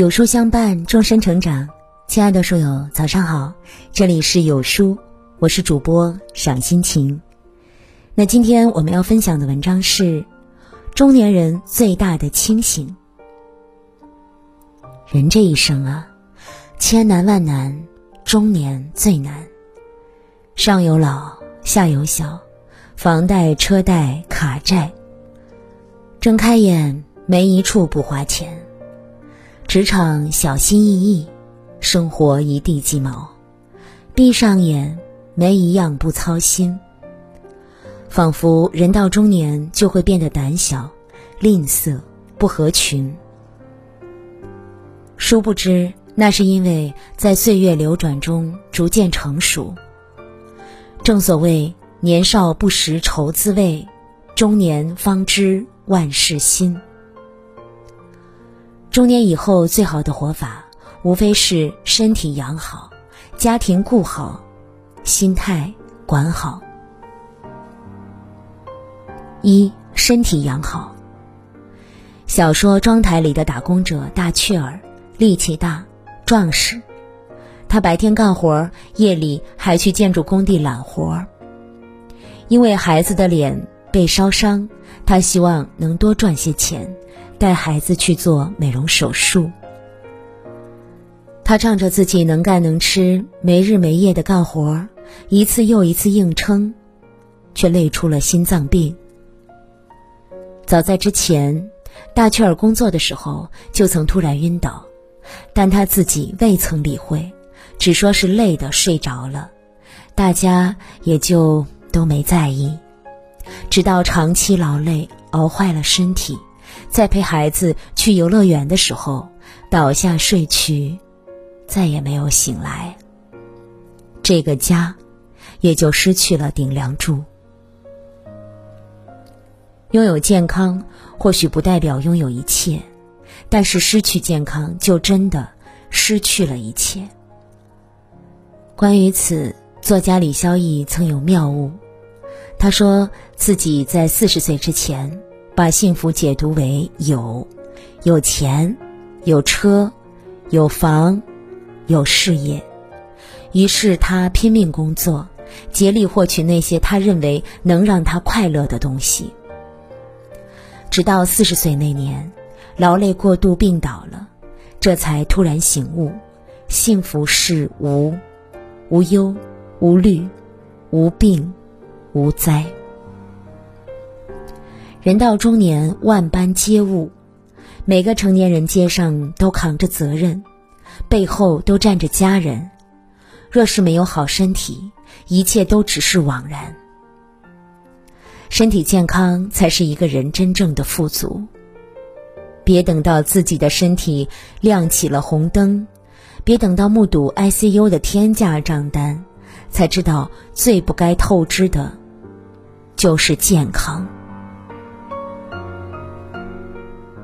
有书相伴，终身成长。亲爱的书友，早上好，这里是有书，我是主播赏心情。那今天我们要分享的文章是：中年人最大的清醒。人这一生啊，千难万难，中年最难。上有老，下有小，房贷、车贷、卡债。睁开眼，没一处不花钱。职场小心翼翼，生活一地鸡毛；闭上眼，没一样不操心。仿佛人到中年就会变得胆小、吝啬、不合群。殊不知，那是因为在岁月流转中逐渐成熟。正所谓“年少不识愁滋味，中年方知万事新”。中年以后，最好的活法，无非是身体养好，家庭顾好，心态管好。一身体养好。小说《庄台》里的打工者大雀儿，力气大，壮实。他白天干活，夜里还去建筑工地揽活。因为孩子的脸被烧伤，他希望能多赚些钱。带孩子去做美容手术，他仗着自己能干能吃，没日没夜的干活，一次又一次硬撑，却累出了心脏病。早在之前，大雀儿工作的时候就曾突然晕倒，但他自己未曾理会，只说是累的睡着了，大家也就都没在意。直到长期劳累熬坏了身体。在陪孩子去游乐园的时候，倒下睡去，再也没有醒来。这个家，也就失去了顶梁柱。拥有健康或许不代表拥有一切，但是失去健康就真的失去了一切。关于此，作家李肖逸曾有妙悟，他说自己在四十岁之前。把幸福解读为有，有钱，有车，有房，有事业。于是他拼命工作，竭力获取那些他认为能让他快乐的东西。直到四十岁那年，劳累过度病倒了，这才突然醒悟：幸福是无，无忧，无虑，无病，无灾。人到中年，万般皆物。每个成年人肩上都扛着责任，背后都站着家人。若是没有好身体，一切都只是枉然。身体健康才是一个人真正的富足。别等到自己的身体亮起了红灯，别等到目睹 ICU 的天价账单，才知道最不该透支的，就是健康。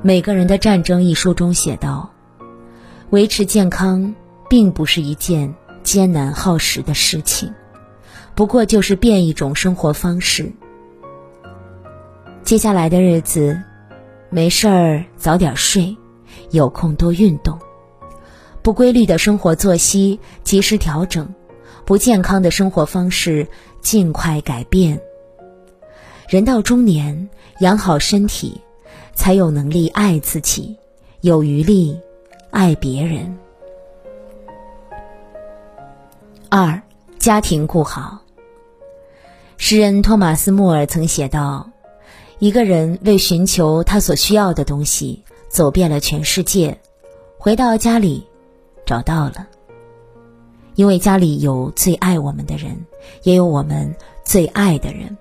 每个人的战争一书中写道：“维持健康并不是一件艰难耗时的事情，不过就是变一种生活方式。接下来的日子，没事儿早点睡，有空多运动。不规律的生活作息及时调整，不健康的生活方式尽快改变。人到中年，养好身体。”才有能力爱自己，有余力爱别人。二，家庭顾好。诗人托马斯·穆尔曾写道：“一个人为寻求他所需要的东西，走遍了全世界，回到家里，找到了。因为家里有最爱我们的人，也有我们最爱的人。”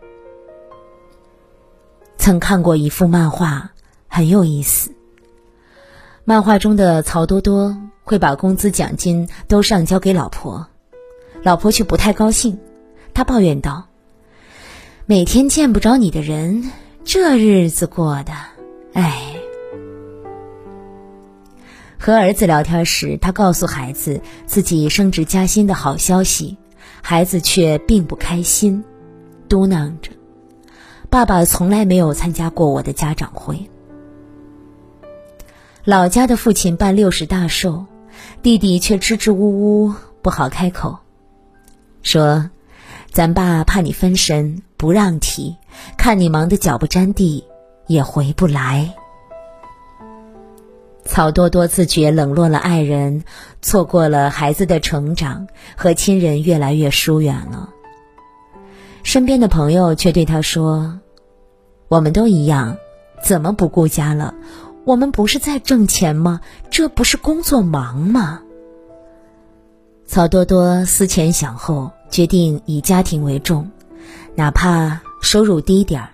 曾看过一幅漫画。很有意思。漫画中的曹多多会把工资奖金都上交给老婆，老婆却不太高兴，他抱怨道：“每天见不着你的人，这日子过的，哎。”和儿子聊天时，他告诉孩子自己升职加薪的好消息，孩子却并不开心，嘟囔着：“爸爸从来没有参加过我的家长会。”老家的父亲办六十大寿，弟弟却支支吾吾不好开口，说：“咱爸怕你分神，不让提。看你忙得脚不沾地，也回不来。”曹多多自觉冷落了爱人，错过了孩子的成长，和亲人越来越疏远了。身边的朋友却对他说：“我们都一样，怎么不顾家了？我们不是在挣钱吗？这不是工作忙吗？”曹多多思前想后，决定以家庭为重，哪怕收入低点儿，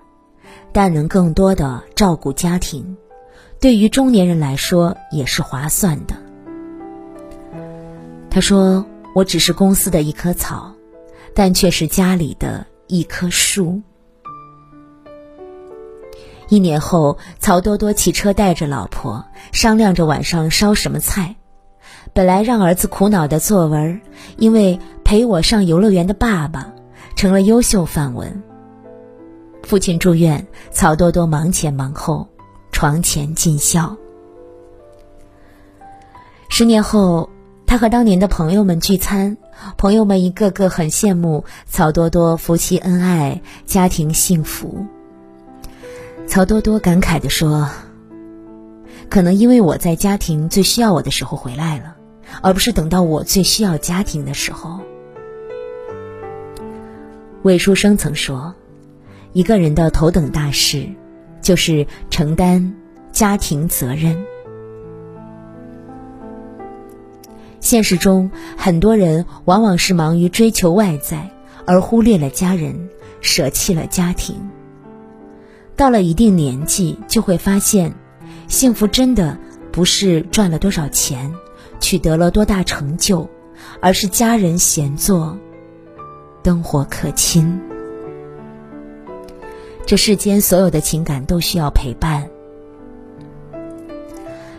但能更多的照顾家庭。对于中年人来说也是划算的。他说：“我只是公司的一棵草，但却是家里的一棵树。”一年后，曹多多骑车带着老婆商量着晚上烧什么菜。本来让儿子苦恼的作文，因为陪我上游乐园的爸爸，成了优秀范文。父亲住院，曹多多忙前忙后。床前尽孝。十年后，他和当年的朋友们聚餐，朋友们一个个很羡慕曹多多夫妻恩爱，家庭幸福。曹多多感慨地说：“可能因为我在家庭最需要我的时候回来了，而不是等到我最需要家庭的时候。”魏书生曾说：“一个人的头等大事。”就是承担家庭责任。现实中，很多人往往是忙于追求外在，而忽略了家人，舍弃了家庭。到了一定年纪，就会发现，幸福真的不是赚了多少钱，取得了多大成就，而是家人闲坐，灯火可亲。这世间所有的情感都需要陪伴。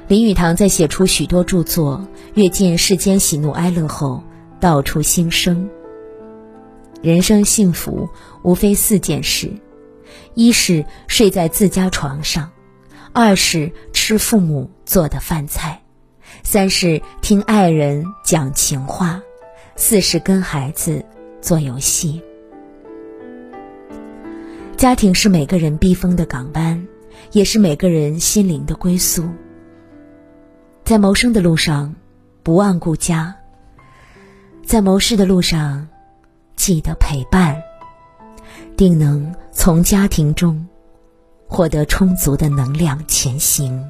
林语堂在写出许多著作，阅尽世间喜怒哀乐后，道出心声。人生幸福无非四件事：一是睡在自家床上，二是吃父母做的饭菜，三是听爱人讲情话，四是跟孩子做游戏。家庭是每个人避风的港湾，也是每个人心灵的归宿。在谋生的路上，不忘顾家；在谋事的路上，记得陪伴，定能从家庭中获得充足的能量前行。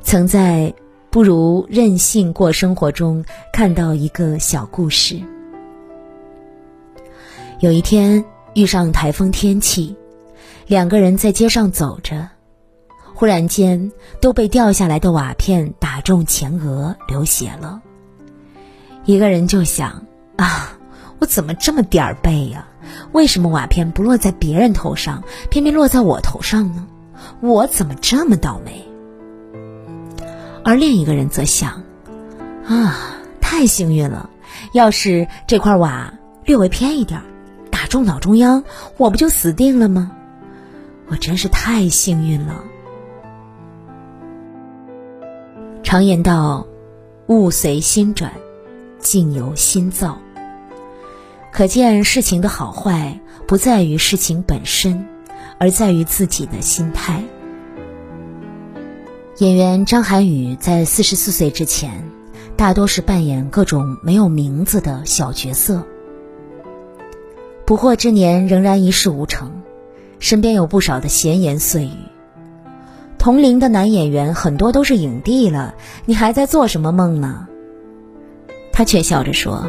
曾在《不如任性过生活》中看到一个小故事。有一天遇上台风天气，两个人在街上走着，忽然间都被掉下来的瓦片打中前额，流血了。一个人就想啊，我怎么这么点儿背呀？为什么瓦片不落在别人头上，偏偏落在我头上呢？我怎么这么倒霉？而另一个人则想啊，太幸运了，要是这块瓦略微偏一点儿。中脑中央，我不就死定了吗？我真是太幸运了。常言道：“物随心转，境由心造。”可见事情的好坏不在于事情本身，而在于自己的心态。演员张涵予在四十四岁之前，大多是扮演各种没有名字的小角色。不惑之年仍然一事无成，身边有不少的闲言碎语。同龄的男演员很多都是影帝了，你还在做什么梦呢？他却笑着说：“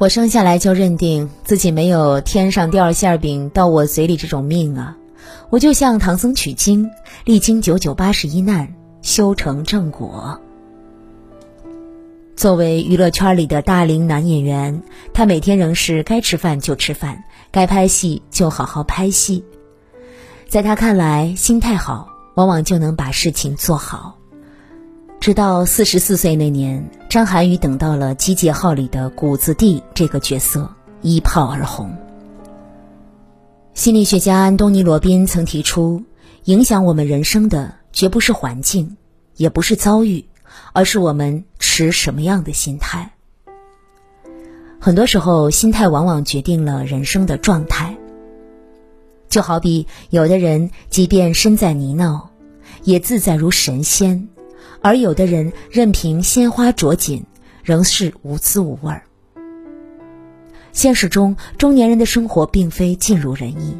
我生下来就认定自己没有天上掉馅饼到我嘴里这种命啊！我就像唐僧取经，历经九九八十一难，修成正果。”作为娱乐圈里的大龄男演员，他每天仍是该吃饭就吃饭，该拍戏就好好拍戏。在他看来，心态好往往就能把事情做好。直到四十四岁那年，张涵予等到了《集结号》里的谷子地这个角色，一炮而红。心理学家安东尼·罗宾曾提出，影响我们人生的绝不是环境，也不是遭遇，而是我们持什么样的心态。很多时候，心态往往决定了人生的状态。就好比有的人，即便身在泥淖，也自在如神仙；而有的人，任凭鲜花着锦，仍是无滋无味儿。现实中，中年人的生活并非尽如人意，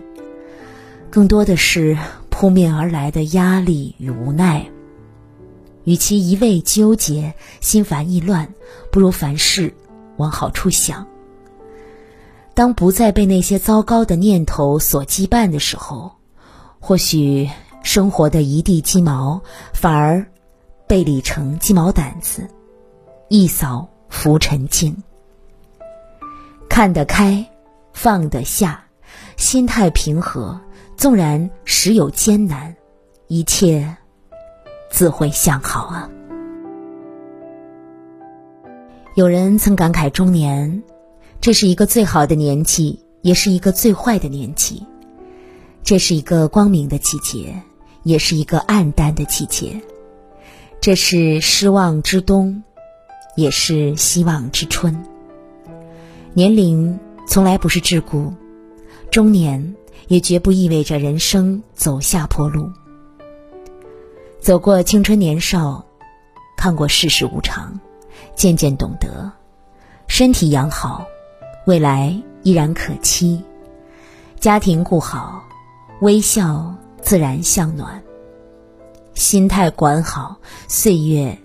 更多的是扑面而来的压力与无奈。与其一味纠结、心烦意乱，不如凡事。往好处想。当不再被那些糟糕的念头所羁绊的时候，或许生活的一地鸡毛反而被理成鸡毛掸子，一扫浮尘境。看得开，放得下，心态平和，纵然时有艰难，一切自会向好啊。有人曾感慨中年，这是一个最好的年纪，也是一个最坏的年纪。这是一个光明的季节，也是一个暗淡的季节。这是失望之冬，也是希望之春。年龄从来不是桎梏，中年也绝不意味着人生走下坡路。走过青春年少，看过世事无常。渐渐懂得，身体养好，未来依然可期；家庭顾好，微笑自然向暖；心态管好，岁月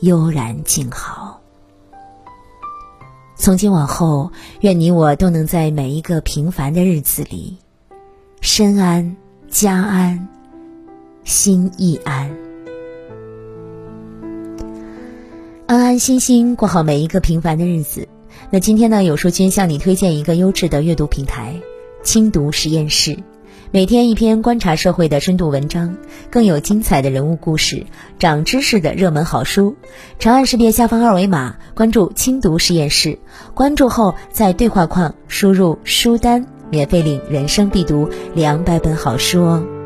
悠然静好。从今往后，愿你我都能在每一个平凡的日子里，身安家安，心亦安。安安心心过好每一个平凡的日子。那今天呢，有书君向你推荐一个优质的阅读平台——轻读实验室，每天一篇观察社会的深度文章，更有精彩的人物故事、长知识的热门好书。长按识别下方二维码，关注轻读实验室。关注后，在对话框输入书单，免费领人生必读两百本好书哦。